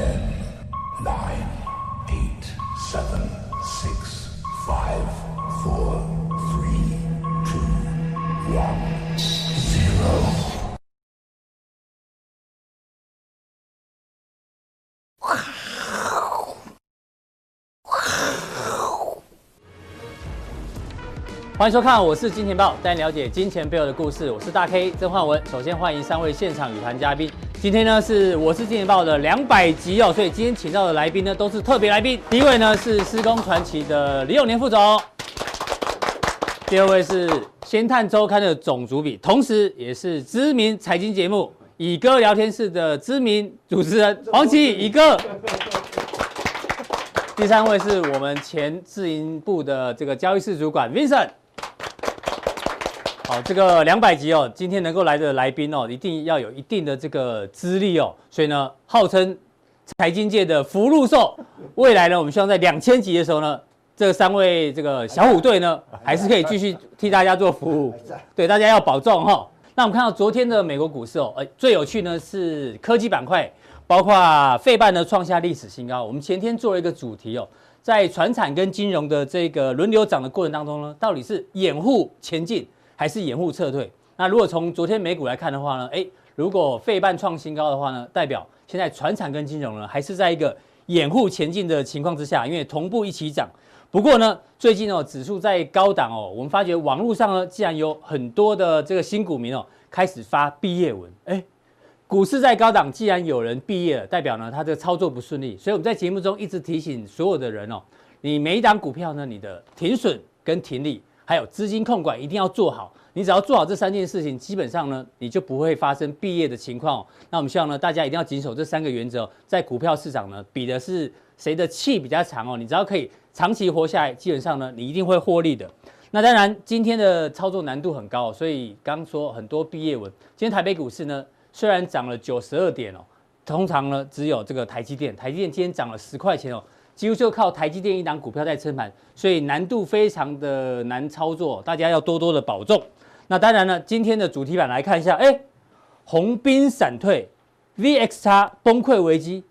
Ten, nine, eight, seven, six, five, four, three, two, one, zero. 欢迎收看，我是金钱爆，带你了解金钱背后的故事。我是大 K 曾焕文。首先欢迎三位现场与谈嘉宾。今天呢是我是金钱爆的两百集哦，所以今天请到的来宾呢都是特别来宾。第一位呢是施工传奇的李永年副总，第二位是先探周刊的总主笔，同时也是知名财经节目乙哥聊天室的知名主持人黄奇乙哥。第三位是我们前自营部的这个交易室主管 Vincent。好，这个两百集哦，今天能够来的来宾哦，一定要有一定的这个资历哦，所以呢，号称财经界的福禄寿。未来呢，我们希望在两千集的时候呢，这三位这个小虎队呢，还是可以继续替大家做服务。对，大家要保重哈。那我们看到昨天的美国股市哦，呃，最有趣呢是科技板块，包括费半呢创下历史新高。我们前天做了一个主题哦，在船产跟金融的这个轮流涨的过程当中呢，到底是掩护前进？还是掩护撤退。那如果从昨天美股来看的话呢，诶，如果费半创新高的话呢，代表现在传产跟金融呢还是在一个掩护前进的情况之下，因为同步一起涨。不过呢，最近哦指数在高档哦，我们发觉网络上呢竟然有很多的这个新股民哦开始发毕业文。诶，股市在高档，既然有人毕业了，代表呢他这个操作不顺利。所以我们在节目中一直提醒所有的人哦，你每一档股票呢，你的停损跟停利。还有资金控管一定要做好，你只要做好这三件事情，基本上呢，你就不会发生毕业的情况。那我们希望呢，大家一定要谨守这三个原则，在股票市场呢，比的是谁的气比较长哦。你只要可以长期活下来，基本上呢，你一定会获利的。那当然，今天的操作难度很高，所以刚说很多毕业文。今天台北股市呢，虽然涨了九十二点哦，通常呢只有这个台积电，台积电今天涨了十块钱哦。几乎就靠台积电一档股票在撑盘，所以难度非常的难操作，大家要多多的保重。那当然呢，今天的主题板来看一下，哎，鸿兵闪退，VXX 崩溃危机。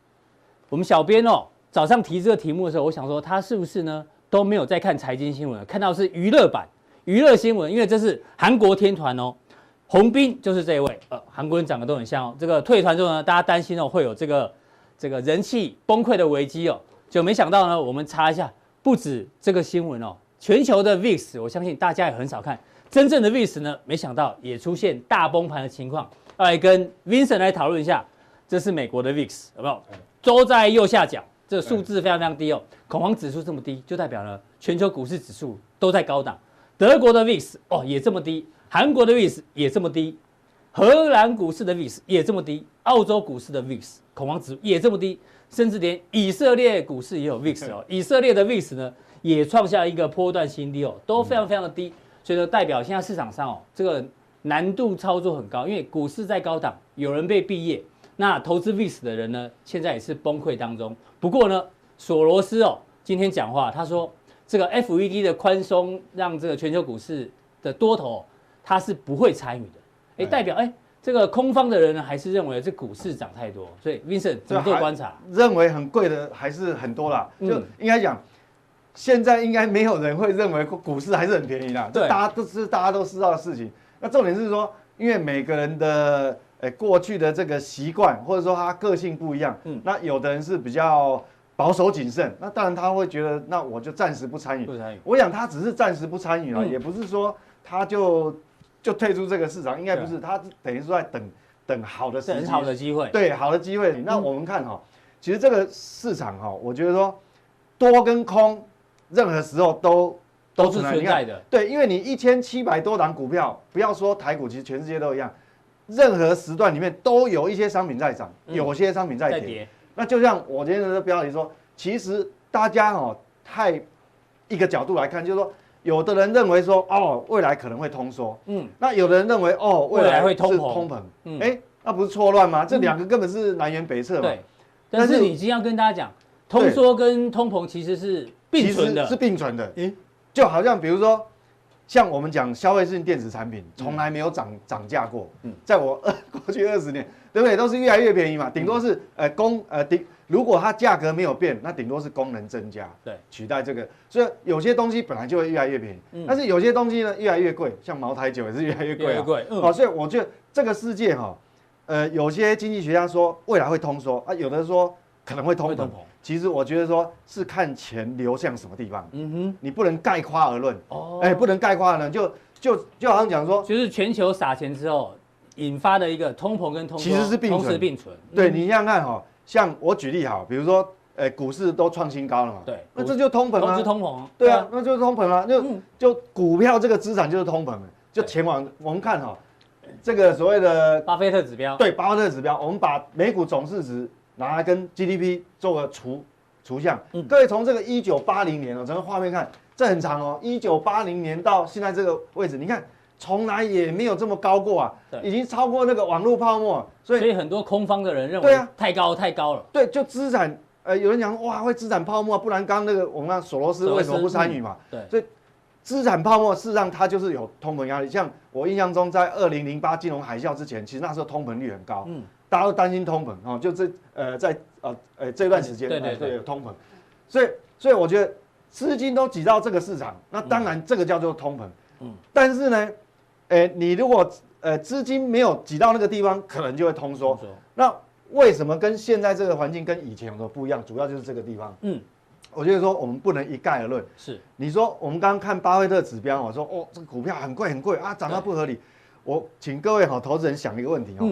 我们小编哦早上提这个题目的时候，我想说他是不是呢都没有在看财经新闻，看到是娱乐版娱乐新闻，因为这是韩国天团哦，鸿兵就是这一位，呃，韩国人长得都很像哦。这个退团之后呢，大家担心哦会有这个这个人气崩溃的危机哦。就没想到呢，我们查一下，不止这个新闻哦，全球的 VIX，我相信大家也很少看，真正的 VIX 呢，没想到也出现大崩盘的情况。要来跟 Vincent 来讨论一下，这是美国的 VIX，有没有？都在右下角，这个数字非常非常低哦，恐慌指数这么低，就代表了全球股市指数都在高档。德国的 VIX 哦也这么低，韩国的 VIX 也这么低，荷兰股市的 VIX 也这么低，澳洲股市的 VIX 恐慌指数也这么低。甚至连以色列股市也有 VIX 哦，以色列的 VIX 呢也创下一个波段新低哦，都非常非常的低，所以呢代表现在市场上哦这个难度操作很高，因为股市在高档，有人被毕业，那投资 VIX 的人呢现在也是崩溃当中。不过呢，索罗斯哦今天讲话，他说这个 FED 的宽松让这个全球股市的多头他是不会参与的，诶，代表诶。这个空方的人呢，还是认为这股市涨太多，所以 Vincent 怎么做观察？认为很贵的还是很多啦，就应该讲，现在应该没有人会认为股市还是很便宜啦，对，大家都是大家都知道的事情。那重点是说，因为每个人的诶过去的这个习惯，或者说他个性不一样，嗯，那有的人是比较保守谨慎，那当然他会觉得，那我就暂时不参与。不参与。我想他只是暂时不参与了，也不是说他就。就退出这个市场，应该不是，他等于是在等等好的时机，很好的机会，对，好的机会。那我们看哈，其实这个市场哈，我觉得说多跟空，任何时候都都是存在的。对，因为你一千七百多档股票，不要说台股，其实全世界都一样，任何时段里面都有一些商品在涨，有些商品在跌。那就像我今天的标题说，其实大家哦，太一个角度来看，就是说。有的人认为说，哦，未来可能会通缩，嗯，那有的人认为，哦，未来会通膨，通膨，嗯，哎，那不是错乱吗？这两个根本是南辕北辙嘛。对，但是你今天要跟大家讲，通缩跟通膨其实是并存的，是并存的。嗯，就好像比如说，像我们讲消费性电子产品，从来没有涨涨价过。嗯，在我 过去二十年，对不对？都是越来越便宜嘛，顶多是呃供呃顶如果它价格没有变，那顶多是功能增加，对，取代这个。所以有些东西本来就会越来越便宜，嗯、但是有些东西呢越来越贵，像茅台酒也是越来越贵啊。越贵，嗯、哦，所以我觉得这个世界哈、哦，呃，有些经济学家说未来会通缩啊，有的说可能会通膨。其实我觉得说是看钱流向什么地方，嗯哼，你不能概括而论，哦，哎，不能概括呢，就就就好像讲说，就是全球撒钱之后引发的一个通膨跟通其实是并存，同时并存。对，你想想看哈，像我举例哈，比如说，呃，股市都创新高了嘛，对，那这就通膨啊，通膨，对啊，那就是通膨啊，就就股票这个资产就是通膨，就前往我们看哈，这个所谓的巴菲特指标，对，巴菲特指标，我们把美股总市值。拿来跟 GDP 做个除除项，嗯、各位从这个一九八零年哦，整个画面看，这很长哦，一九八零年到现在这个位置，你看从来也没有这么高过啊，对。已经超过那个网络泡沫，所以所以很多空方的人认为，对啊，太高太高了，对，就资产，呃，有人讲哇会资产泡沫，不然刚刚那个我们看索罗斯为什么不参与嘛？对，所以资产泡沫事实上它就是有通膨压力，像我印象中在二零零八金融海啸之前，其实那时候通膨率很高，嗯。大家都担心通膨哦，就这呃在呃呃这段时间对对对。有通膨，所以所以我觉得资金都挤到这个市场，那当然这个叫做通膨，嗯，但是呢，诶你如果呃资金没有挤到那个地方，可能就会通缩。那为什么跟现在这个环境跟以前有什么不一样？主要就是这个地方，嗯，我觉得说我们不能一概而论。是，你说我们刚刚看巴菲特指标，我说哦这个股票很贵很贵啊，涨到不合理。我请各位好投资人想一个问题哦。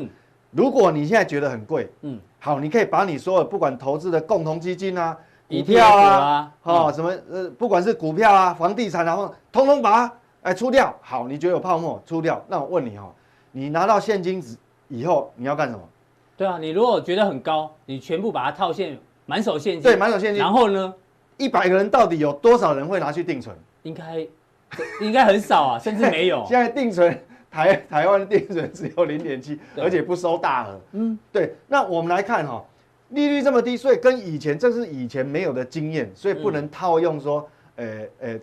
如果你现在觉得很贵，嗯，好，你可以把你所有不管投资的共同基金啊、股票啊，哦，什么呃，不管是股票啊、房地产啊，通通把它哎出掉。好，你觉得有泡沫出掉，那我问你哈，你拿到现金以后你要干什么？对啊，你如果觉得很高，你全部把它套现满手现金，对，满手现金。然后呢，一百个人到底有多少人会拿去定存？应该应该很少啊，甚至没有。现在定存。台台湾的定存只有零点七，而且不收大额。嗯，对。那我们来看哈，利率这么低，所以跟以前这是以前没有的经验，所以不能套用说，呃呃呃，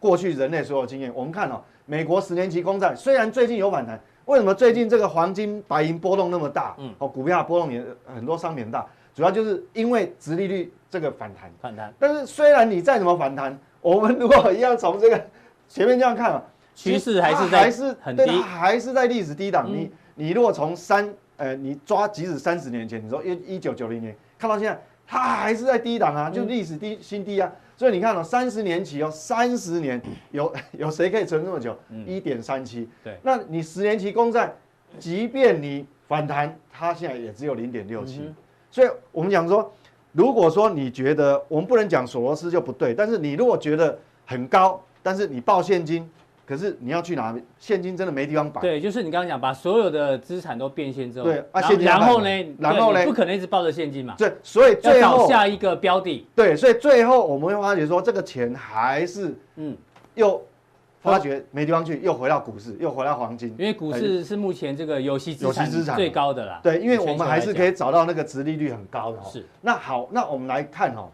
过去人类所有经验。我们看哦，美国十年期公债虽然最近有反弹，为什么最近这个黄金、白银波动那么大？嗯，哦，股票波动也很多商品大，主要就是因为殖利率这个反弹。反弹。但是虽然你再怎么反弹，我们如果一样从这个前面这样看啊。趋势还是在还是很低，还是在历史低档。你你如果从三呃，你抓即使三十年前，你说一一九九零年看到现在，它还是在低档啊，就历史低新低啊。所以你看哦，三十年期哦，三十年有 有谁可以存这么久？一点三七。对，那你十年期公债，即便你反弹，它现在也只有零点六七。所以我们讲说，如果说你觉得我们不能讲索罗斯就不对，但是你如果觉得很高，但是你报现金。可是你要去拿现金，真的没地方摆。对，就是你刚刚讲，把所有的资产都变现之后，对，啊，然后呢，然后呢，不可能一直抱着现金嘛。对，所以最后找下一个标的。对，所以最后我们会发觉说，这个钱还是，嗯，又发觉没地方去，又回到股市，又回到黄金。因为股市是目前这个有息资产最高的啦。对，因为我们还是可以找到那个殖利率很高的。是。那好，那我们来看哈，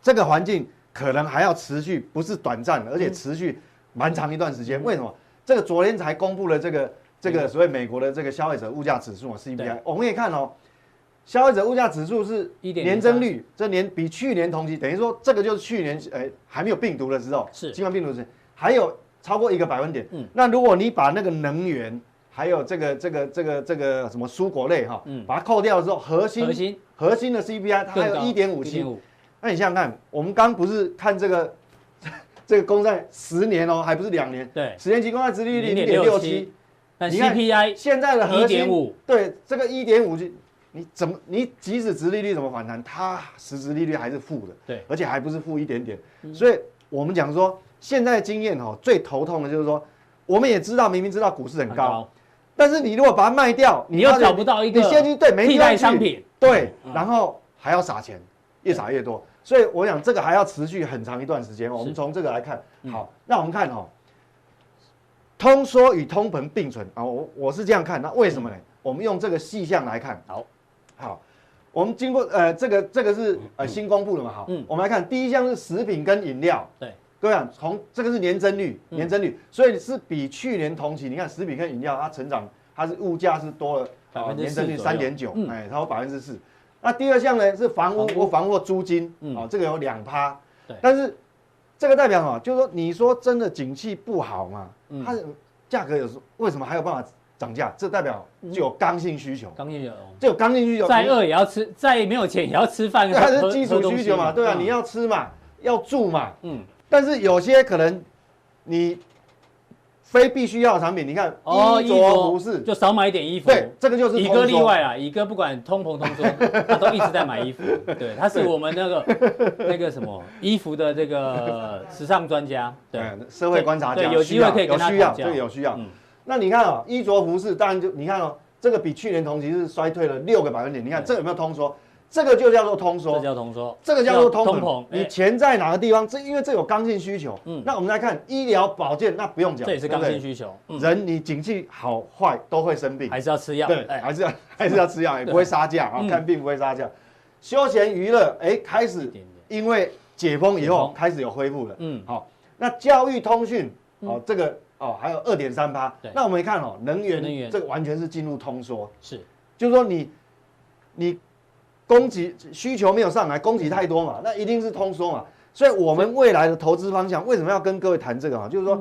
这个环境可能还要持续，不是短暂的，而且持续。蛮长一段时间，为什么？这个昨天才公布了这个这个所谓美国的这个消费者物价指数 CPI，我们可以看哦，消费者物价指数是年增率，这年比去年同期，等于说这个就是去年呃还没有病毒的时候，是。新冠病毒时还有超过一个百分点。嗯，那如果你把那个能源还有这个这个这个这个什么蔬果类哈，嗯，把它扣掉的时候，核心核心。核心的 CPI 它还有一点五七，那你想想看，我们刚不是看这个。这个公债十年哦，还不是两年。对，十年期公债殖利率零点六七，那 CPI 现在的核心对这个一点五，你怎么你即使殖利率怎么反弹，它实质利率还是负的。对，而且还不是负一点点。所以我们讲说，现在的经验哦，最头痛的就是说，我们也知道，明明知道股市很高，但是你如果把它卖掉，你又找不到一个你现金对没替代商品，对，然后还要撒钱，越撒越多。所以我想这个还要持续很长一段时间。我们从这个来看，好，那我们看哦，通缩与通膨并存。啊，我我是这样看，那为什么呢？我们用这个细项来看，好，好，我们经过呃这个这个是呃新公布的嘛，好，我们来看第一项是食品跟饮料，对，各位啊，从这个是年增率，年增率，所以是比去年同期，你看食品跟饮料它成长，它是物价是多了，年增率三点九，哎，它有百分之四。那第二项呢是房屋或房屋租金，哦，这个有两趴。对，但是这个代表哈，就是说你说真的景气不好嘛，它价格有时为什么还有办法涨价？这代表就有刚性需求。刚性需求，就有刚性需求。再饿也要吃，再没有钱也要吃饭。它是基础需求嘛，对啊，你要吃嘛，要住嘛。嗯。但是有些可能你。非必须要的产品，你看衣着服饰就少买一点衣服。对，这个就是乙哥例外啊，乙哥不管通膨通缩，他都一直在买衣服。对，他是我们那个 那个什么衣服的这个时尚专家，对，社会观察家。对，有机会可以跟他需要，这个有需要。那你看啊，衣着服饰当然就你看哦，这个比去年同期是衰退了六个百分点。你看这有没有通缩？这个就叫做通缩，这叫通缩，这个叫做通膨。你钱在哪个地方？这因为这有刚性需求。嗯，那我们来看医疗保健，那不用讲，这也是刚性需求。人你景气好坏都会生病，还是要吃药。对，还是要还是要吃药，也不会杀价 啊，看病不会杀价。休闲娱乐，哎，开始因为解封以后开始有恢复了。嗯，好，那教育通讯，哦，这个哦还有二点三趴。那我们一看哦，能源能源这个完全是进入通缩。是，就是说你你。供给需求没有上来，供给太多嘛，那一定是通缩嘛。所以，我们未来的投资方向为什么要跟各位谈这个啊？就是说，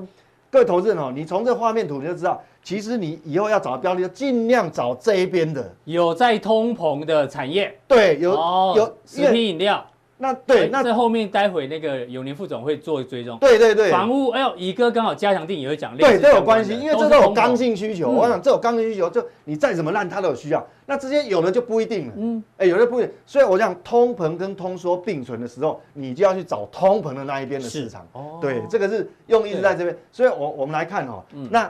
各位投资人哦，你从这画面图你就知道，其实你以后要找标的，就尽量找这一边的有在通膨的产业。对，有有食品饮料。那对，那在后面待会那个永年副总会做追踪。对对对，房屋，哎呦，乙哥刚好加强定也会讲，对，都有关系，因为这都有刚性需求。我想这有刚性需求，就你再怎么烂，它都有需要。那这些有的就不一定了，嗯，哎，有的不一定。所以我讲通膨跟通缩并存的时候，你就要去找通膨的那一边的市场。哦，对，这个是用意是在这边。所以我我们来看哈，那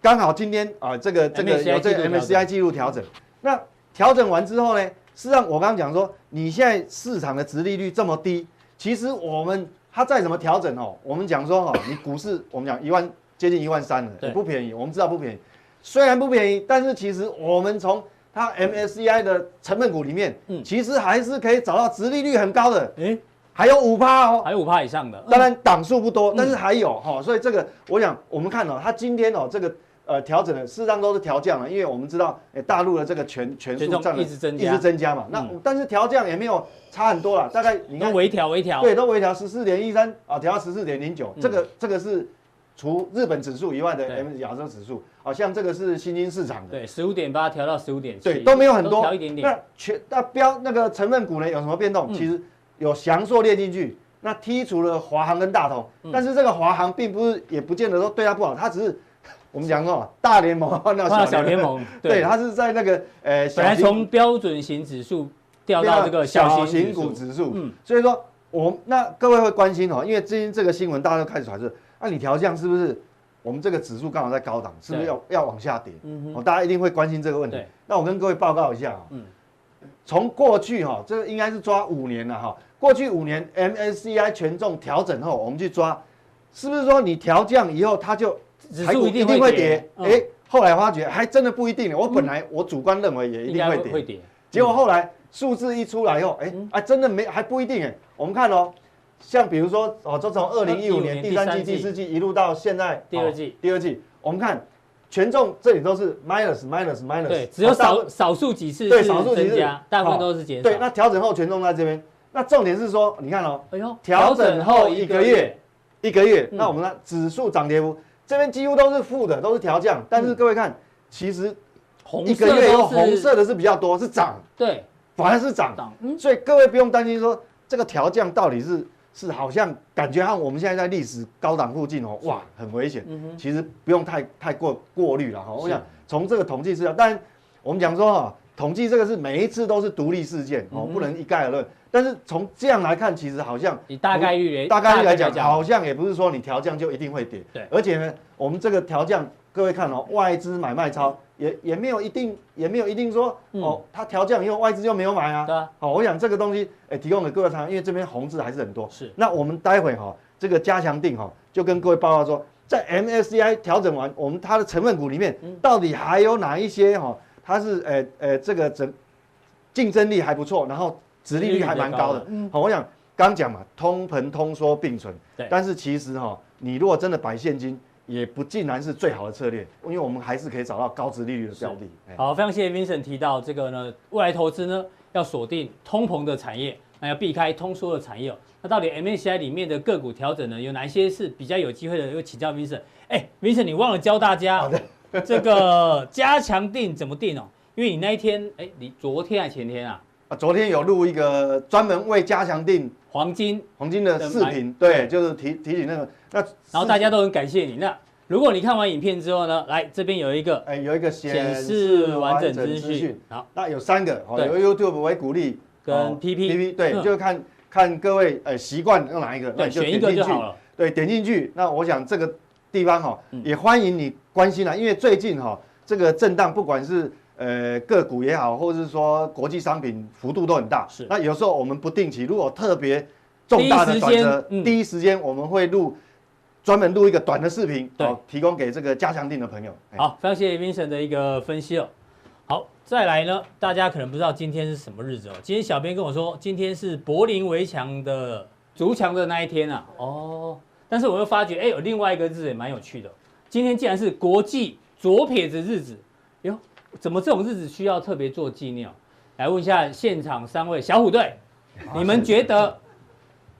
刚好今天啊，这个这个有这个 MSCI 记录调整，那调整完之后呢？实际上，我刚刚讲说，你现在市场的殖利率这么低，其实我们它再怎么调整哦，我们讲说哦，你股市我们讲一万接近一万三了，对。不便宜，我们知道不便宜。虽然不便宜，但是其实我们从它 MSCI 的成分股里面，嗯，其实还是可以找到殖利率很高的，诶，还有五趴哦，还有五趴以上的，当然档数不多，但是还有哈，所以这个我想我们看哦，它今天哦这个。呃，调整的事实上都是调降了，因为我们知道，诶，大陆的这个权权数占一直增加，一直增加嘛。那但是调降也没有差很多了，大概你看微调微调，对，都微调十四点一三啊，调到十四点零九。这个这个是除日本指数以外的 M 亚洲指数，好像这个是新兴市场的。对，十五点八调到十五点七，对，都没有很多，调一点点。那全那标那个成分股呢有什么变动？其实有祥硕列进去，那剔除了华航跟大同，但是这个华航并不是也不见得说对它不好，它只是。我们讲过，大联盟 换到小联盟，对，它是在那个呃，本来从标准型指数调到这个小型股指数，嗯，所以说我那各位会关心哦，因为最近这个新闻大家都开始传是，那你调降是不是我们这个指数刚好在高档，是不是要要往下跌？嗯哼，大家一定会关心这个问题。那我跟各位报告一下啊，嗯，从过去哈，这个应该是抓五年了哈，过去五年 MSCI 权重调整后，我们去抓，是不是说你调降以后它就指数一定会跌，哎，后来发觉还真的不一定。我本来我主观认为也一定会跌，结果后来数字一出来以后，哎，还真的没还不一定哎。我们看哦，像比如说哦，就从二零一五年第三季、第四季一路到现在第二季，第二季，我们看权重这里都是 minus minus minus，对，只有少少数几次对少数几次大部分都是减少。对，那调整后权重在这边，那重点是说，你看哦，哎呦，调整后一个月一个月，那我们的指数涨跌幅。这边几乎都是负的，都是调降。但是各位看，其实一个月以后红色的是比较多，是涨。对，反而是涨。所以各位不用担心说这个调降到底是是好像感觉像我们现在在历史高档附近哦，哇，很危险。其实不用太太过过滤了哈。我想从这个统计资料，但我们讲说哈，统计这个是每一次都是独立事件哦，不能一概而论。但是从这样来看，其实好像以大概率大概率来讲，好像也不是说你调降就一定会跌。对，而且呢，我们这个调降，各位看哦，外资买卖超也也没有一定，也没有一定说哦，它调降以后外资就没有买啊。对啊。好，我想这个东西哎，提供给各位参考，因为这边红字还是很多。是。那我们待会哈，这个加强定哈，就跟各位报告说，在 MSCI 调整完，我们它的成分股里面到底还有哪一些哈，它是诶诶这个整竞争力还不错，然后。殖利率还蛮高的，嗯，好，我想刚讲嘛，通膨通缩并存，对，但是其实哈，你如果真的摆现金，也不尽然是最好的策略，因为我们还是可以找到高殖利率的标的。好，非常谢谢 Vincent 提到这个呢，未来投资呢要锁定通膨的产业，那要避开通缩的产业。那到底 MSCI 里面的个股调整呢，有哪一些是比较有机会的？又请教 Vincent。哎，Vincent，你忘了教大家 这个加强定怎么定哦？因为你那一天，哎，你昨天还前天啊？啊，昨天有录一个专门为加强定黄金黄金的视频，对，就是提提醒那个那，然后大家都很感谢你。那如果你看完影片之后呢，来这边有一个哎，有一个显示完整资讯。好，那有三个，有 YouTube 为鼓励，跟 PP，PP 对，就看看各位哎习惯用哪一个，对，选一个就好了。对，点进去，那我想这个地方哈，也欢迎你关心啊，因为最近哈这个震荡，不管是呃，个股也好，或者是说国际商品幅度都很大。是。那有时候我们不定期，如果特别重大的转折，第一时间我们会录专门录一个短的视频，对，提供给这个加强定的朋友。好，非常谢谢 Vincent 的一个分析哦。好，再来呢，大家可能不知道今天是什么日子哦。今天小编跟我说，今天是柏林围墙的筑墙的那一天啊。哦。但是我又发觉，哎，有另外一个日子也蛮有趣的。今天竟然是国际左撇子日子哟。怎么这种日子需要特别做纪念？来问一下现场三位小虎队，你们觉得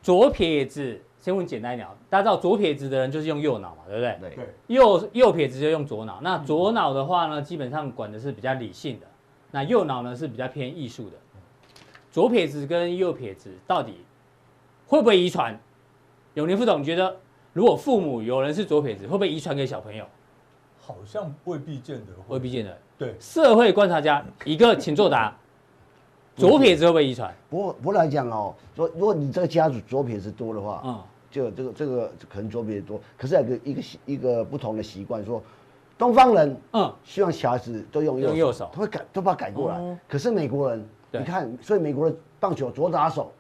左撇子？先问简单一点，大家知道左撇子的人就是用右脑嘛，对不对？对。右右撇子就用左脑。那左脑的话呢，基本上管的是比较理性的；那右脑呢是比较偏艺术的。左撇子跟右撇子到底会不会遗传？永年副总觉得，如果父母有人是左撇子，会不会遗传给小朋友？好像未必见得，未必见得。对，社会观察家一个，请作答。左撇子会不会遗传？不过，不来讲哦，说如果你这个家族左撇子多的话，嗯，就这个这个可能左撇子多，可是有个一个一个不同的习惯，说东方人嗯希望小孩子都用右手，右手他会改都把它改过来。可是美国人，你看，所以美国人棒球左打手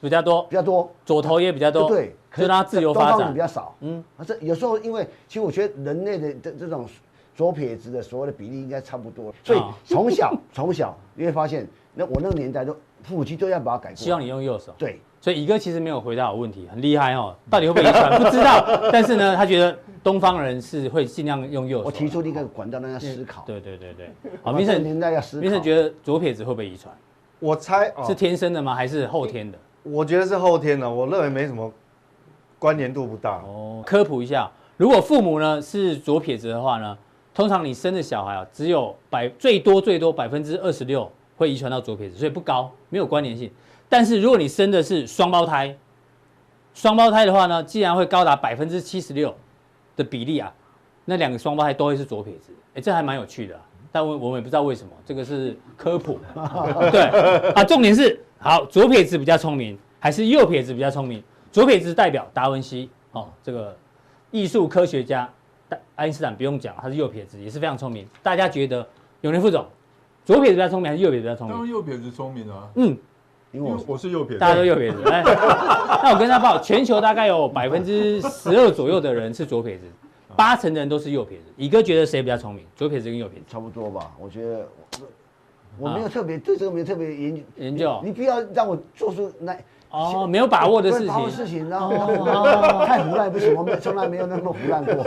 比较多，比较多，左投也比较多，对。可是他自由发展。比较少，嗯，啊，这有时候因为其实我觉得人类的这这种左撇子的所谓的比例应该差不多，所以从小从小你会发现，那我那个年代都父母亲都要把它改过，希望你用右手，对，所以乙哥其实没有回答我问题，很厉害哦，到底会不会遗传不知道，但是呢，他觉得东方人是会尽量用右手，我提出一个管道让他思考，对对对对，好，Vincent 年代要思考，Vincent 觉得左撇子会不会遗传？我猜是天生的吗？还是后天的？我觉得是后天的，我认为没什么。关联度不大哦。科普一下，如果父母呢是左撇子的话呢，通常你生的小孩啊，只有百最多最多百分之二十六会遗传到左撇子，所以不高，没有关联性。但是如果你生的是双胞胎，双胞胎的话呢，既然会高达百分之七十六的比例啊，那两个双胞胎都会是左撇子，哎，这还蛮有趣的。但我我们也不知道为什么，这个是科普。对啊，重点是好，左撇子比较聪明，还是右撇子比较聪明？左撇子代表达文西哦，这个艺术科学家，爱因斯坦不用讲，他是右撇子，也是非常聪明。大家觉得永年副总，左撇子比较聪明还是右撇子比较聪明？当然右撇子聪明啊。嗯，因为我是右撇子，大家都右撇子。哎，那我跟他报，全球大概有百分之十二左右的人是左撇子，八成的人都是右撇子。乙哥觉得谁比较聪明？左撇子跟右撇子差不多吧？我觉得我没有特别对这个没有特别研究研究。你不要让我做出那。哦，没有把握的事情，把握事情，然后太胡乱不行，我们从来没有那么胡乱过。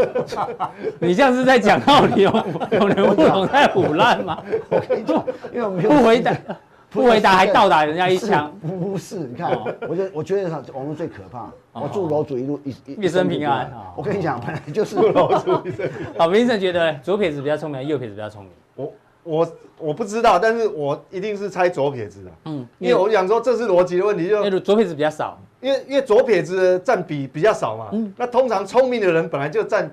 你这样是在讲道理哦，有人不懂太胡乱吗？我跟你讲，因为我没有不回答，不回答还倒打人家一枪，不是？你看，我觉得我觉得网络最可怕。我祝楼主一路一一生平安。我跟你讲，本来就是 楼主一生。好，明生觉得左撇子比较聪明，右撇子比较聪明。我。我我不知道，但是我一定是猜左撇子的，嗯，因为我想说这是逻辑的问题，就因为左撇子比较少，因为因为左撇子占比比较少嘛，嗯，那通常聪明的人本来就占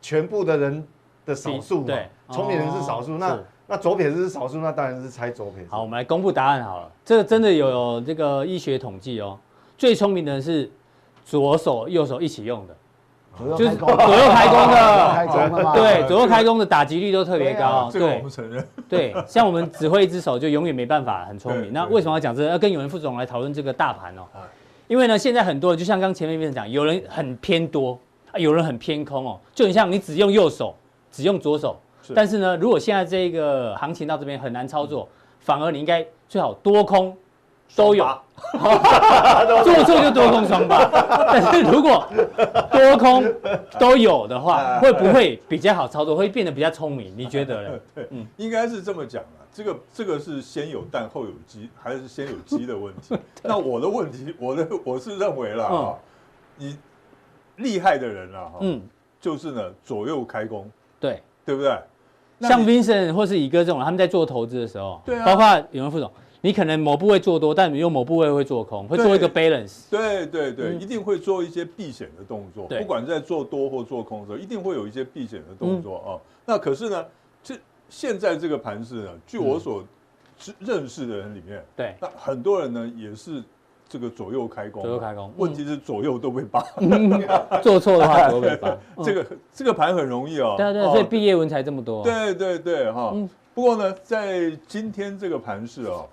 全部的人的少数嘛，对，聪明人是少数，那那左撇子是少数，那当然是猜左撇子。好，我们来公布答案好了，这个真的有这个医学统计哦，最聪明的人是左手右手一起用的。就是左右开弓的，对，左右开弓的打击率都特别高。对我不承认。对，像我们只会一只手，就永远没办法很聪明。那为什么要讲这？要跟永年副总来讨论这个大盘哦。因为呢，现在很多人就像刚前面面讲，有人很偏多，有人很偏空哦。就很像你只用右手，只用左手。但是呢，如果现在这个行情到这边很难操作，反而你应该最好多空都有，做错就多空双八。但是如果多空都有的话，会不会比较好操作？会变得比较聪明？你觉得呢？对，嗯，应该是这么讲啊。这个这个是先有蛋后有鸡，还是先有鸡的问题？那我的问题，我的我是认为啦，哈，你厉害的人啊，嗯，就是呢左右开弓，对对不对？像 Vincent 或是乙哥这种，他们在做投资的时候，对啊，包括有人副总。你可能某部位做多，但你又某部位会做空，会做一个 balance。对对对，一定会做一些避险的动作。不管在做多或做空的时候，一定会有一些避险的动作啊。那可是呢，这现在这个盘势呢，据我所知认识的人里面，对，那很多人呢也是这个左右开弓。左右开弓，问题是左右都被扒。做错的话都被扒。这个这个盘很容易哦。对对，所以毕业文才这么多。对对对哈。不过呢，在今天这个盘市哦。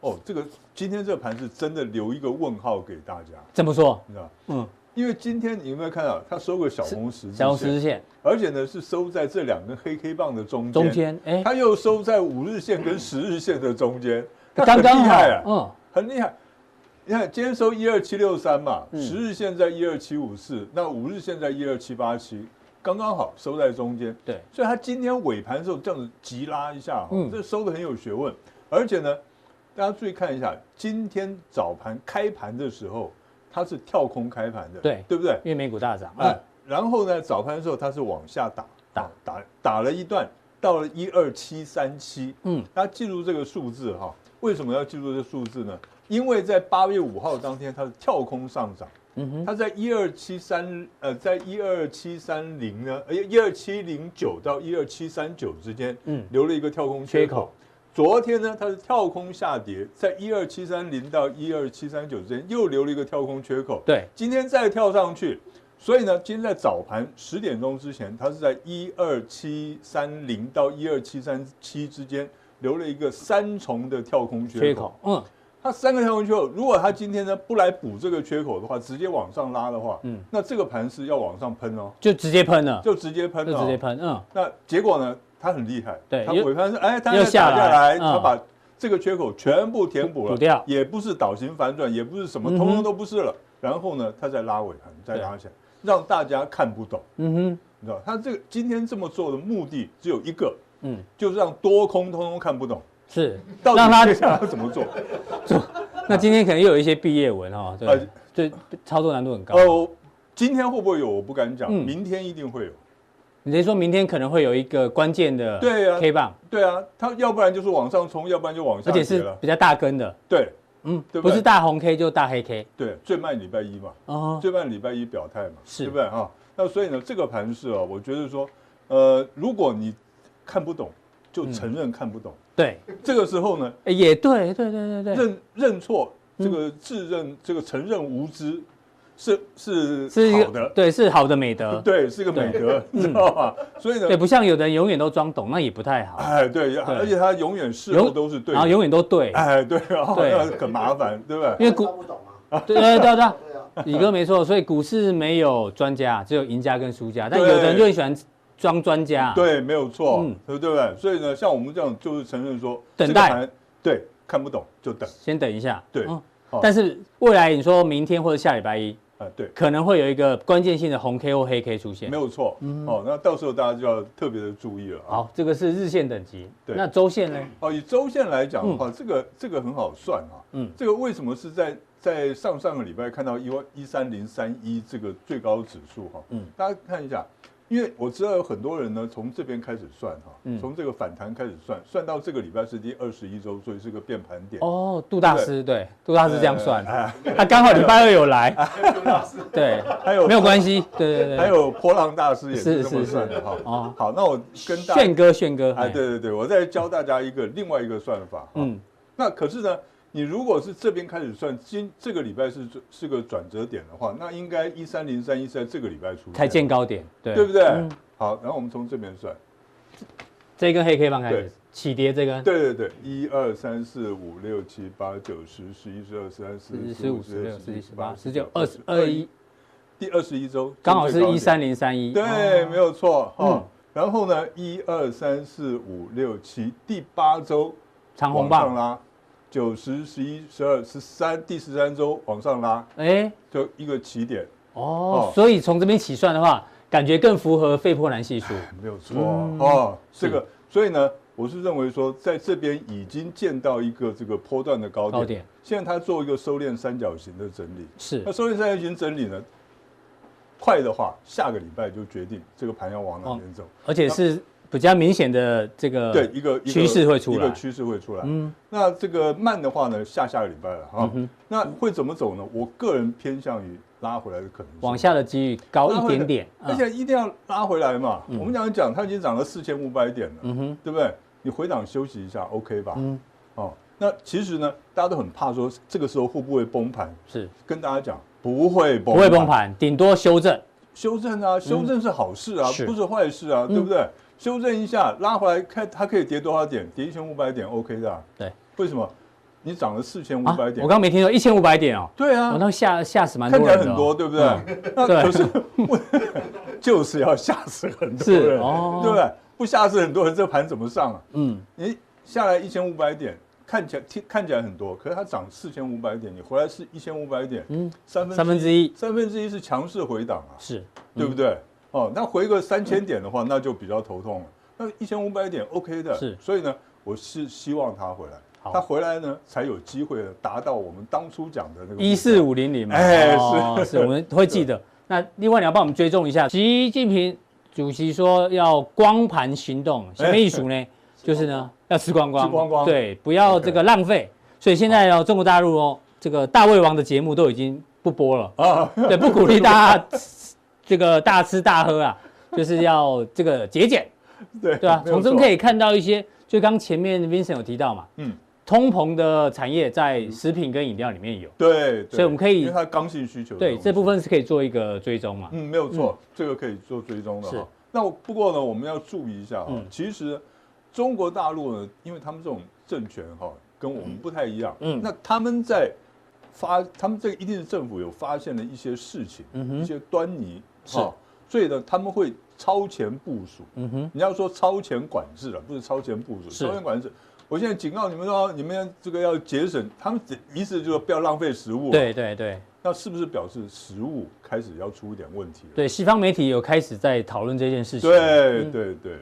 哦，这个今天这个盘是真的留一个问号给大家。怎么说？你知道？嗯，因为今天你有没有看到它收个小红十字线？小红十字线，而且呢是收在这两根黑 K 棒的中间。中间，哎，它又收在五日线跟十日线的中间，它很厉害啊，嗯，很厉害。你看今天收一二七六三嘛，十日线在一二七五四，那五日线在一二七八七，刚刚好收在中间。对，所以它今天尾盘的时候这样子急拉一下，嗯，这收的很有学问，而且呢。大家注意看一下，今天早盘开盘的时候，它是跳空开盘的，对，对不对？因为美股大涨，哎，然后呢，早盘的时候它是往下打，打打打了一段，到了一二七三七，嗯，大家记住这个数字哈。为什么要记住这数字呢？因为在八月五号当天，它是跳空上涨，嗯哼，它在一二七三，呃，在一二七三零呢，呃，一二七零九到一二七三九之间，嗯，留了一个跳空缺口。昨天呢，它是跳空下跌，在一二七三零到一二七三九之间又留了一个跳空缺口。对，今天再跳上去，所以呢，今天在早盘十点钟之前，它是在一二七三零到一二七三七之间留了一个三重的跳空缺口。缺口，嗯，它三个跳空缺口，如果它今天呢不来补这个缺口的话，直接往上拉的话，嗯，那这个盘是要往上喷哦，就直接喷了，就直接喷了，就直接喷，嗯，那结果呢？它很厉害，对，他尾盘是哎，他又下来，他把这个缺口全部填补了，补掉，也不是倒型反转，也不是什么，通通都不是了。然后呢，他再拉尾盘，再拉下来，让大家看不懂。嗯哼，你知道，他这个今天这么做的目的只有一个，嗯，就是让多空通通看不懂。是，到底他接下来要怎么做？做，那今天可能又有一些毕业文哈，对，对，操作难度很高。哦，今天会不会有？我不敢讲，明天一定会有。你等于说明天可能会有一个关键的对啊 K 棒，对啊，它要不然就是往上冲，要不然就往下，而且是比较大根的，对，嗯，对不是大红 K 就大黑 K，对，最慢礼拜一嘛，哦，最慢礼拜一表态嘛，是，对不对？哈？那所以呢，这个盘势啊，我觉得说，呃，如果你看不懂，就承认看不懂，对，这个时候呢，也对，对对对对，认认错，这个自认这个承认无知。是是是好的，对，是好的美德，对，是个美德，你 知道吧？所以呢，对，不像有的人永远都装懂，那也不太好。哎，对，而且他永远事后都是对，然后永远都对，哎，对，然后很麻烦，对不对？因为股不懂啊，对对对 对，李哥没错，所以股市没有专家，只有赢家跟输家，但有的人就很喜欢装专家，对，没有错，嗯，对不对？所以呢，像我们这样就是承认说，等待，对，看不懂就等，先等一下，对，但是未来你说明天或者下礼拜一。啊，对，可能会有一个关键性的红 K 或黑 K 出现，没有错。嗯，哦，那到时候大家就要特别的注意了。好，这个是日线等级。对，那周线呢？哦，以周线来讲的话，这个这个很好算啊。嗯，这个为什么是在在上上个礼拜看到一万一三零三一这个最高指数哈？嗯，大家看一下。因为我知道有很多人呢，从这边开始算哈，从这个反弹开始算，算到这个礼拜是第二十一周，所以是个变盘点。哦，杜大师对，杜大师这样算，他刚好礼拜二有来。杜大师对，还有没有关系？对对对，还有波浪大师也是这么算的哈。哦，好，那我跟炫哥炫哥，哎，对对对，我再教大家一个另外一个算法。嗯，那可是呢。你如果是这边开始算，今这个礼拜是是个转折点的话，那应该一三零三一是在这个礼拜出现，才见高点，对，对不对？嗯、好，然后我们从这边算，这根黑 K 棒开始起跌，这根，对对对，一二三四五六七八九十十一十二十三十四十五十六十七十八十九二十二一，第二十一周刚好是一三零三一，对，没有错哈。嗯、然后呢，一二三四五六七第八周长红棒啦。九十、十一、十二、十三，第十三周往上拉，哎，就一个起点。哦，所以从这边起算的话，感觉更符合费波南系数。没有错、嗯、哦，这个，所以呢，我是认为说，在这边已经见到一个这个波段的高点。高点。现在它做一个收敛三角形的整理。是。那收敛三角形整理呢，快的话，下个礼拜就决定这个盘要往哪边走。哦、而且是。比较明显的这个对一个趋势会出来，一个趋势会出来。嗯，那这个慢的话呢，下下个礼拜了哈。那会怎么走呢？我个人偏向于拉回来的可能性，往下的几率高一点点，而且一定要拉回来嘛。我们讲讲，它已经涨了四千五百点了，嗯哼，对不对？你回档休息一下，OK 吧？嗯，哦，那其实呢，大家都很怕说这个时候会不会崩盘？是跟大家讲不会崩，不会崩盘，顶多修正。修正啊，修正是好事啊，不是坏事啊，对不对？修正一下，拉回来看它可以跌多少点？跌一千五百点，OK 的、啊。对，为什么？你涨了四千五百点。我刚刚没听到一千五百点哦。对啊，我那吓吓死蛮多人。看起来很多，对不对？那可是 就是要吓死很多人，对不对？不吓死很多人，这盘怎么上啊？嗯，你下来一千五百点，看起来看起来很多，可是它涨四千五百点，你回来是一千五百点，嗯，三分三分之一，三分之一是强势回档啊，是对不对？哦，那回个三千点的话，那就比较头痛了。那一千五百点 OK 的，是，所以呢，我是希望他回来，他回来呢才有机会达到我们当初讲的那个一四五零零嘛。哎，是 是，我们会记得。那另外你要帮我们追踪一下，习近平主席说要光盘行动，什么意思呢？就是呢要吃光光，吃光光，对，不要这个浪费。所以现在哦，中国大陆哦，这个大胃王的节目都已经不播了啊，对，不鼓励大家。这个大吃大喝啊，就是要这个节俭，对对吧？从中可以看到一些，就刚前面 Vincent 有提到嘛，嗯，通膨的产业在食品跟饮料里面有，对，所以我们可以，因为它刚性需求，对，这部分是可以做一个追踪嘛，嗯，没有错，这个可以做追踪的哈。那不过呢，我们要注意一下啊，其实中国大陆呢，因为他们这种政权哈，跟我们不太一样，嗯，那他们在发，他们这个一定是政府有发现了一些事情，嗯一些端倪。是，所以呢，他们会超前部署。嗯哼，你要说超前管制了，不是超前部署。超前管制，我现在警告你们说，你们这个要节省，他们意思就是不要浪费食物。对对对，那是不是表示食物开始要出一点问题了？对，西方媒体有开始在讨论这件事情。对对对，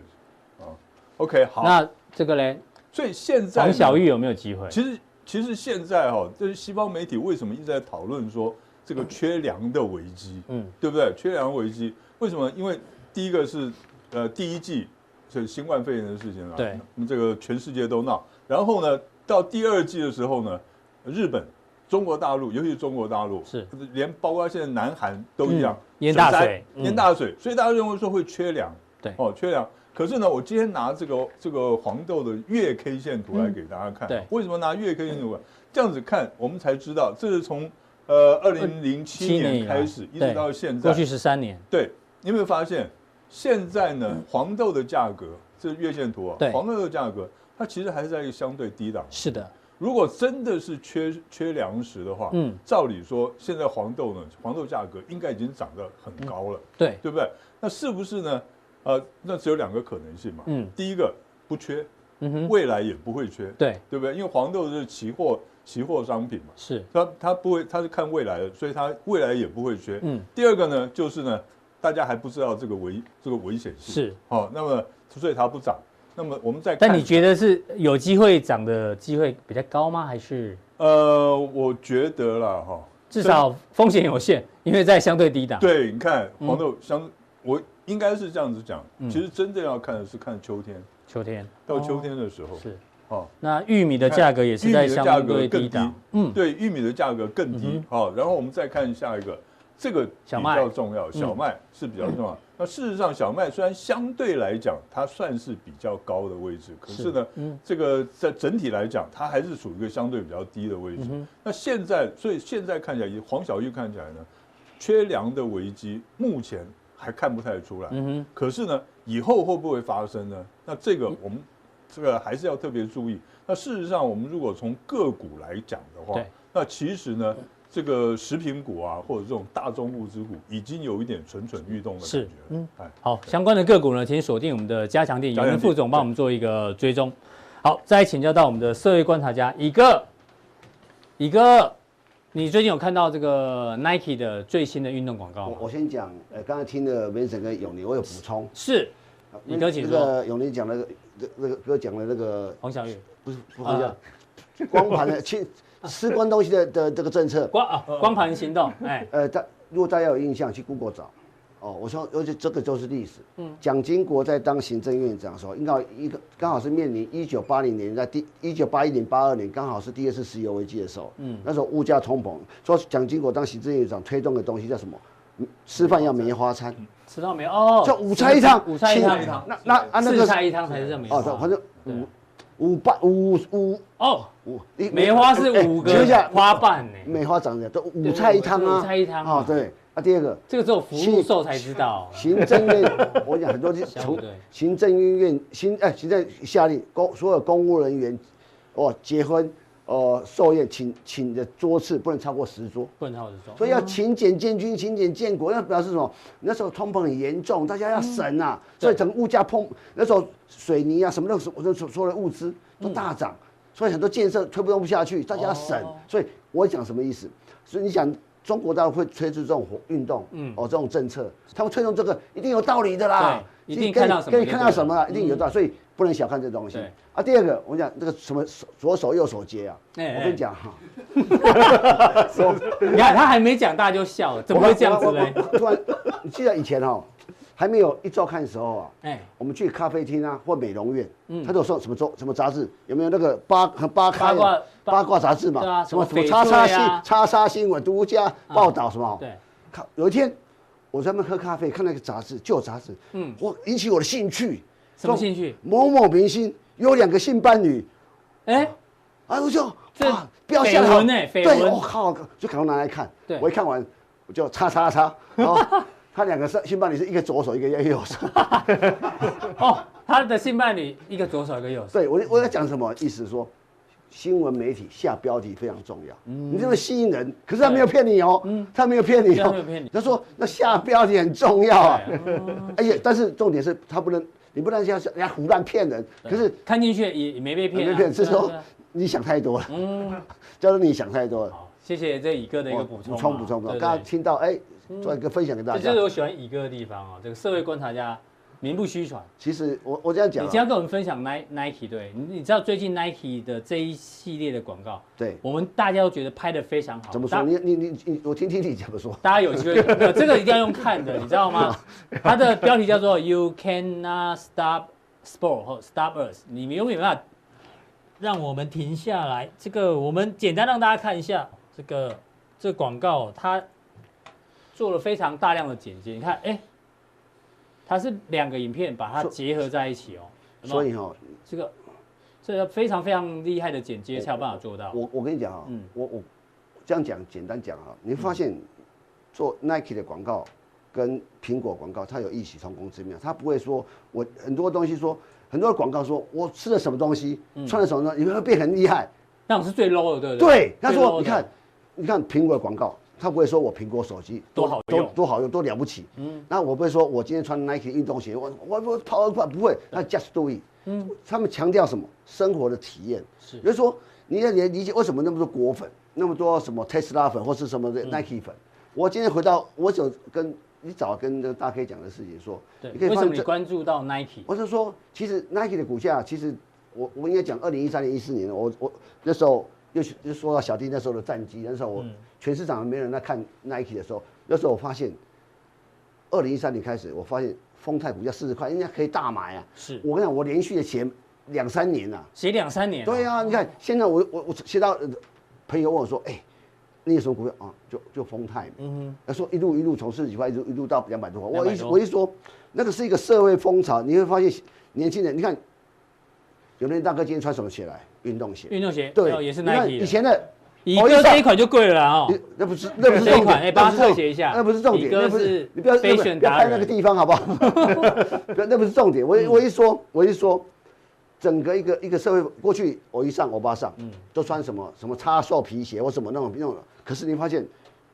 啊，OK，好。那这个嘞？所以现在黄小玉有没有机会？其实其实现在哈，就是西方媒体为什么一直在讨论说？这个缺粮的危机，嗯，对不对？缺粮危机，为什么？因为第一个是，呃，第一季是新冠肺炎的事情啊，对，我们这个全世界都闹。然后呢，到第二季的时候呢，日本、中国大陆，尤其是中国大陆，是连包括现在南韩都一样，淹大水，淹大水，所以大家认为说会缺粮，对，哦，缺粮。可是呢，我今天拿这个这个黄豆的月 K 线图来给大家看，对，为什么拿月 K 线图？这样子看，我们才知道这是从。呃，二零零七年开始，一直到现在，过去十三年。对，你有没有发现，现在呢，黄豆的价格，这是月线图啊，黄豆的价格，它其实还是在一个相对低档。是的，如果真的是缺缺粮食的话，嗯，照理说，现在黄豆呢，黄豆价格应该已经涨得很高了，对，对不对？那是不是呢？呃，那只有两个可能性嘛，嗯，第一个不缺，嗯哼，未来也不会缺，对，对不对？因为黄豆是期货。期货商品嘛，是。它它不会，它是看未来的，所以它未来也不会缺。嗯，第二个呢，就是呢，大家还不知道这个危这个危险性。是。好，那么所以它不涨。那么我们再看，但你觉得是有机会涨的机会比较高吗？还是呃，我觉得啦哈，至少风险有限，因为在相对低档。对，你看黄豆相，我应该是这样子讲，其实真正要看的是看秋天，秋天。到秋天的时候是。哦，那玉米的价格也是在相对低档，嗯，对，玉米的价格更低。好，然后我们再看下一个，这个比较重要，小麦是比较重要。那事实上，小麦虽然相对来讲它算是比较高的位置，可是呢，这个在整体来讲，它还是属于一个相对比较低的位置。那现在，所以现在看起来，以黄小玉看起来呢，缺粮的危机目前还看不太出来。嗯哼，可是呢，以后会不会发生呢？那这个我们。这个还是要特别注意。那事实上，我们如果从个股来讲的话，那其实呢，这个食品股啊，或者这种大宗物资股，已经有一点蠢蠢欲动的感觉。嗯，哎好，相关的个股呢，请锁定我们的加强店，有人副总帮我们做一个追踪。好，再请教到我们的社会观察家，一个乙哥，你最近有看到这个 Nike 的最新的运动广告吗？我我先讲，呃，刚才听了 Vincent 跟永年，我有补充。是，乙哥请说。那个永林讲那个，那个哥讲的那个黄小玉，不是不是光盘的去吃光东西的的这个政策。光啊，光盘行动，哎，呃，大如果大家有印象，去 Google 找。哦，我说，而且这个就是历史。嗯，蒋经国在当行政院长的时候，应该一个刚好是面临一九八零年，在第一九八一年、八二年，刚好是第二次石油危机的时候。嗯，那时候物价通膨，说蒋经国当行政院长推动的东西叫什么？吃饭要梅花餐。吃到没哦，叫五菜一汤。五菜一汤。那那啊那个四菜一汤才是叫梅花。哦，反正五五瓣五五哦五，梅花是五个花瓣呢。梅花长的都五菜一汤啊。五菜一汤啊，对。啊，第二个，这个只有服务寿才知道。行政院，我讲很多 是从行政院院行哎，行政下令公所有公务人员，哦，结婚哦寿宴请请的桌次不能超过十桌，不能超过十桌。所以要勤俭建军，勤俭建国，要表示什么？那时候通膨很严重，大家要省啊，所以整个物价碰那时候水泥啊什么的，我都所说的物资都大涨，所以很多建设推不动不下去，大家要省。所以我讲什么意思？所以你想。中国大陆会推出这种活运动，嗯，哦，这种政策，他们推动这个一定有道理的啦，一定看到什么，可以看到什么啊，一定有道理，所以不能小看这东西。啊，第二个，我讲这个什么左手右手接啊，我跟你讲哈，你看他还没讲，大家就笑了，怎么会这样子呢？突然，你记得以前哦。还没有一周看的时候啊，哎，我们去咖啡厅啊或美容院，嗯，他都说什么周什么杂志，有没有那个八和八开八卦杂志嘛？什么什么叉叉新叉叉新闻独家报道什么？对，看有一天我在那喝咖啡，看那个杂志旧杂志，嗯，我引起我的兴趣，什么兴趣？某某明星有两个性伴侣，哎，啊我就啊标下好，对，我靠，就赶快拿来看，对，我一看完我就叉叉叉，他两个是性伴侣，是一个左手，一个右手。哦，他的性伴侣一个左手，一个右手。对，我我在讲什么意思？说新闻媒体下标题非常重要。嗯，你这么吸引人，可是他没有骗你哦。嗯，他没有骗你哦。没有骗你。他说那下标题很重要啊。哎呀，但是重点是他不能，你不能像人家胡乱骗人。可是看进去也也没被骗。没骗，是说你想太多了。嗯，就是你想太多了。好，谢谢这乙哥的一个补充。补充补充补充。刚刚听到哎。做一个分享给大家，这就是我喜欢乙哥的地方啊！这个社会观察家，名不虚传。其实我我这样讲，你今天跟我们分享 Nike 对，你你知道最近 Nike 的这一系列的广告，对我们大家都觉得拍的非常好。怎么说？你你你你，我听听你怎么说。大家有机会，这个一定要用看的，你知道吗？它的标题叫做 “You cannot stop sport 或 stop us”，你们永远没办法让我们停下来。这个我们简单让大家看一下，这个这个广告它。做了非常大量的剪接，你看，哎，它是两个影片把它结合在一起哦。所以哈，这个这个非常非常厉害的剪接才有办法做到。我我跟你讲啊，嗯，我我这样讲简单讲啊，你会发现做 Nike 的广告跟苹果广告，它有异曲同工之妙。它不会说我很多东西说很多的广告说我吃了什么东西，穿了什么东西，你会变很厉害，那种是最 low 的，对不对？对，他说你看你看苹果的广告。他不会说我苹果手机多好用。多好用多了不起，嗯，那我不会说我今天穿 Nike 运动鞋，我我我跑得快不会，那 just do it，嗯，他们强调什么？生活的体验，是，比如说你要理解为什么那么多果粉，那么多什么 Tesla 粉或是什么的 Nike 粉，我今天回到我就跟你早跟那个大 K 讲的事情说，对，为什么你关注到 Nike？我是说，其实 Nike 的股价，其实我我应该讲二零一三年一四年，我我那时候。又又说到小弟那时候的战绩，那时候我全市场没人在看 Nike 的时候，那时候我发现，二零一三年开始，我发现丰泰股价四十块，人家可以大买啊。是我跟你讲，我连续的写两三年了，写两三年。对啊，你看现在我我我写到朋友问我说，哎，你有什么股票啊？就就丰泰。嗯哼。他说一路一路从四十几块一路一路到两百多块。我一我一说，那个是一个社会风潮，你会发现年轻人，你看，有人大哥今天穿什么鞋来？运动鞋，运动鞋，对，也是 Nike 以前的，乙哥这一款就贵了啊，那不是，那不是重点，哎，特写一下，那不是重点，那不是，你不要不要拍那个地方好不好？那不是重点，我我一说，我一说，整个一个一个社会过去，我一上欧巴桑，都穿什么什么叉兽皮鞋或什么那种那种，可是你发现，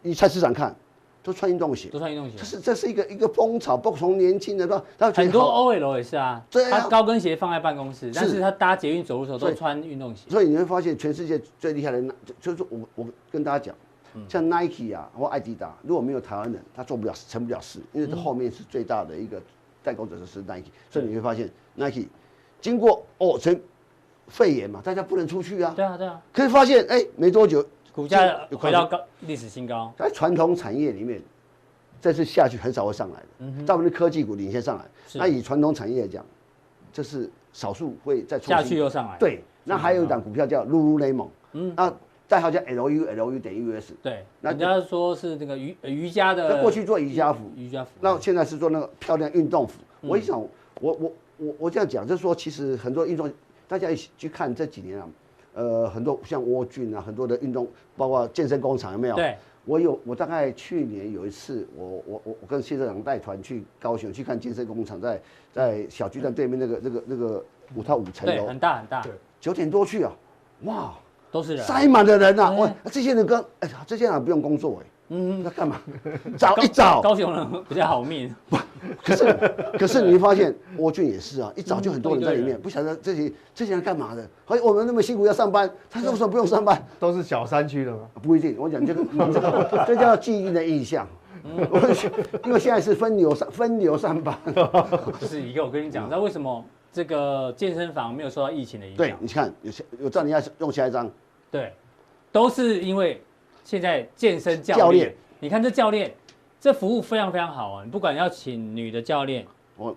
你菜市场看，都穿运动鞋，都穿运动鞋。这是这是一个一个风潮，不从年轻人到很多 OL 也是啊，对啊，他高跟鞋放在办公室，但是他搭捷运走路的时候都穿运动鞋。所以你会发现，全世界最厉害的，就是我我跟大家讲，像 Nike 啊或艾迪达，如果没有台湾人，他做不了成不了事，因为这后面是最大的一个代工者是 Nike，所以你会发现 Nike 经过哦成肺炎嘛，大家不能出去啊，对啊对啊，可以发现哎没多久。股价回到高历史新高，在传统产业里面，这次下去很少会上来的。嗯，大部分科技股领先上来。那以传统产业来讲，这是少数会再下去又上来。对，那还有一档股票叫 Lululemon，嗯，那代号叫 LU，LU 等于 US。对，那人家说是那个瑜瑜伽的。那过去做瑜伽服，瑜伽服。那现在是做那个漂亮运动服。我一想，我我我我这样讲，就是说，其实很多运动，大家一起去看这几年啊。呃，很多像蜗菌啊，很多的运动，包括健身工厂，有没有？对。我有，我大概去年有一次，我我我我跟谢社长带团去高雄去看健身工厂，在在小巨蛋对面那个那个那个五套五层楼，很大很大。对。九点多去啊，哇，都是人，塞满的人呐！哇，这些人跟哎呀，这些人不用工作哎。嗯，那干嘛？找一找，高雄人比较好命。不，可是 可是你会发现，沃俊也是啊，一找就很多人在里面，不晓得这些这些人干嘛的。好像我们那么辛苦要上班，他为什么不用上班？都是小山区的吗？不一定，我讲这个，这叫记忆的印象。因为现在是分流上分流上班。是一个，我跟你讲，那为什么这个健身房没有受到疫情的影响？对，你看，有有照你要用下一张。对，都是因为。现在健身教练，你看这教练，这服务非常非常好啊！你不管要请女的教练，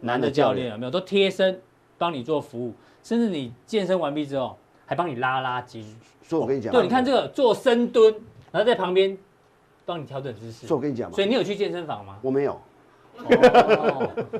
男的教练有没有，都贴身帮你做服务，甚至你健身完毕之后，还帮你拉拉筋。所以我跟你讲，对，你看这个做深蹲，然后在旁边帮你调整姿势。所以我跟你讲，所以你有去健身房吗？我没有。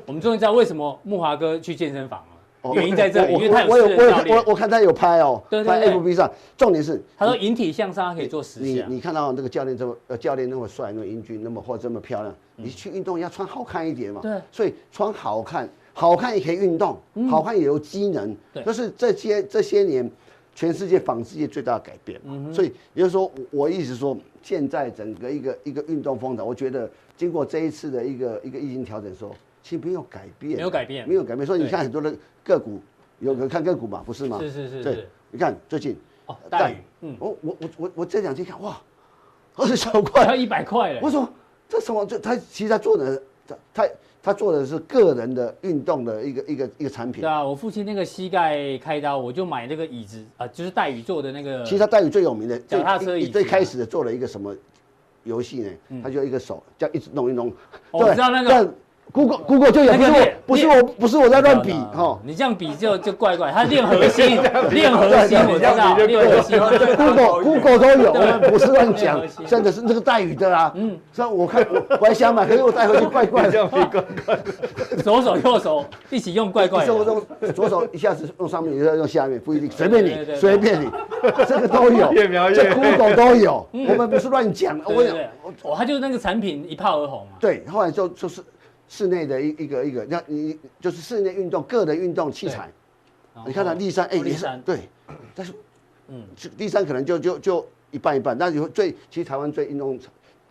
我们终于知道为什么木华哥去健身房了。原因在这里，因为他有我有我我看他有拍哦，拍 FB 上。重点是他说引体向上，可以做十下。你你看到那个教练这么呃教练那么帅，那么英俊，那么或这么漂亮，你去运动要穿好看一点嘛。对。所以穿好看，好看也可以运动，好看也有机能。对。就是这些这些年，全世界纺织业最大的改变。嗯。所以也就是说，我一直说，现在整个一个一个运动风潮，我觉得经过这一次的一个一个疫情调整说。其实没有改变，没有改变，没有改变。所以你看很多的个股，有人看个股嘛，不是吗？是是是。对，你看最近哦，大宇，嗯，我我我我我这两天看哇，二十九块，要一百块了。我说这什么？这他其实他做的，他他他做的是个人的运动的一个一个一个产品。对啊，我父亲那个膝盖开刀，我就买那个椅子啊，就是戴宇做的那个。其实他戴宇最有名的脚踏车椅，最开始的做了一个什么游戏呢？他就一个手这样一直弄一弄。我知道那个。Google Google 就有，不是我，不是我，不是我在乱比哈。你这样比就就怪怪，他练核心，练核心，我知道，练核心。Google Google 都有，不是乱讲，真的是那个带鱼的啊。嗯，所以我看我我还想买，可是我带回去怪怪的。左手右手一起用怪怪的。用左手一下子用上面，一下用下面，不一定，随便你，随便你，这个都有，这 Google 都有。我们不是乱讲，我我我他就是那个产品一炮而红嘛。对，后来就就是。室内的一一个一个，那你就是室内运动个人运动器材，你看它立山，哎，立山。对，但是，嗯，立山可能就就就一半一半，但是最其实台湾最运动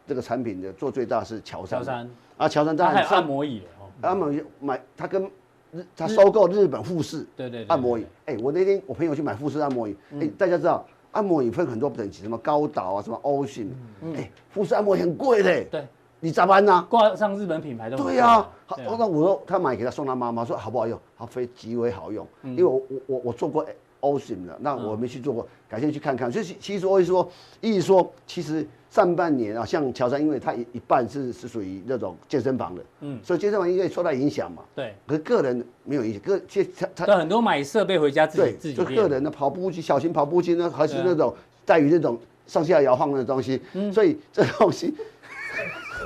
这个产品的做最大是乔山，乔山。啊，乔山当然按摩椅按摩椅买他跟日他收购日本富士，对对按摩椅，哎，我那天我朋友去买富士按摩椅，哎，大家知道按摩椅分很多等级，什么高岛啊，什么 Ocean，哎，富士按摩椅很贵嘞，对。你咋办呢？挂上日本品牌都对呀。好，那我说他买给他送他妈妈，说好不好用？他非极为好用，因为我我我我做过 Osim 的，那我没去做过，改天去看看。所以其实我会说，一直说，其实上半年啊，像乔山，因为他一一半是是属于那种健身房的，嗯，所以健身房应该受到影响嘛。对。可是个人没有影响，个其实他他很多买设备回家自己自己就个人的跑步机、小型跑步机呢，还是那种在于那种上下摇晃的东西，嗯所以这东西。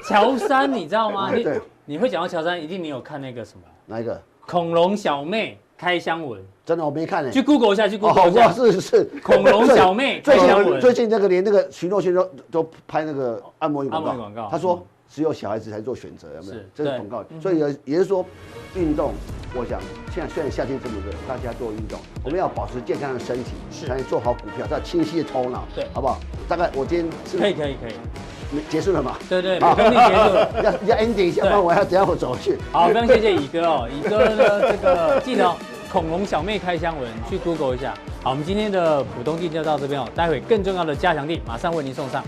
乔杉，你知道吗？你你会讲到乔杉，一定你有看那个什么？哪一个？恐龙小妹开箱文。真的我没看呢。去 Google 一下，去 Google 一下。是是是。恐龙小妹 最近最近那个连那个徐若瑄都都拍那个按摩椅广告。他说只有小孩子才做选择，有没有？这是广告。所以也也是说，运动，我想现在虽然夏天这么热，大家做运动，我们要保持健康的身体，才能做好股票，要清晰的头脑，对，好不好？大概我今天可以可以可以。结束了嘛？对对，封面结束了，要要 ending 一下，不然我要等下我走去。好，非常谢谢乙哥哦，乙哥呢，这个记得恐龙小妹开箱文去 Google 一下。好，我们今天的浦东地就到这边哦，待会更重要的加强地马上为您送上。